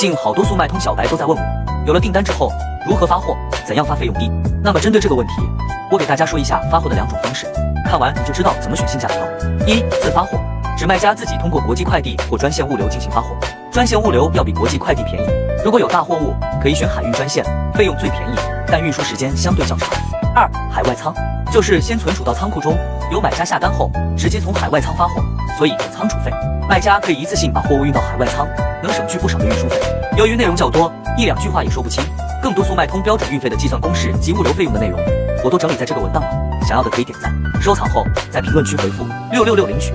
近好多速卖通小白都在问我，有了订单之后如何发货，怎样发费用低？那么针对这个问题，我给大家说一下发货的两种方式，看完你就知道怎么选性价比高。一、自发货，指卖家自己通过国际快递或专线物流进行发货，专线物流要比国际快递便宜。如果有大货物，可以选海运专线，费用最便宜，但运输时间相对较长。二、海外仓，就是先存储到仓库中，由买家下单后直接从海外仓发货，所以有仓储费，卖家可以一次性把货物运到海外仓，能省去不少的运输费。由于内容较多，一两句话也说不清。更多速卖通标准运费的计算公式及物流费用的内容，我都整理在这个文档了。想要的可以点赞收藏后，在评论区回复六六六领取。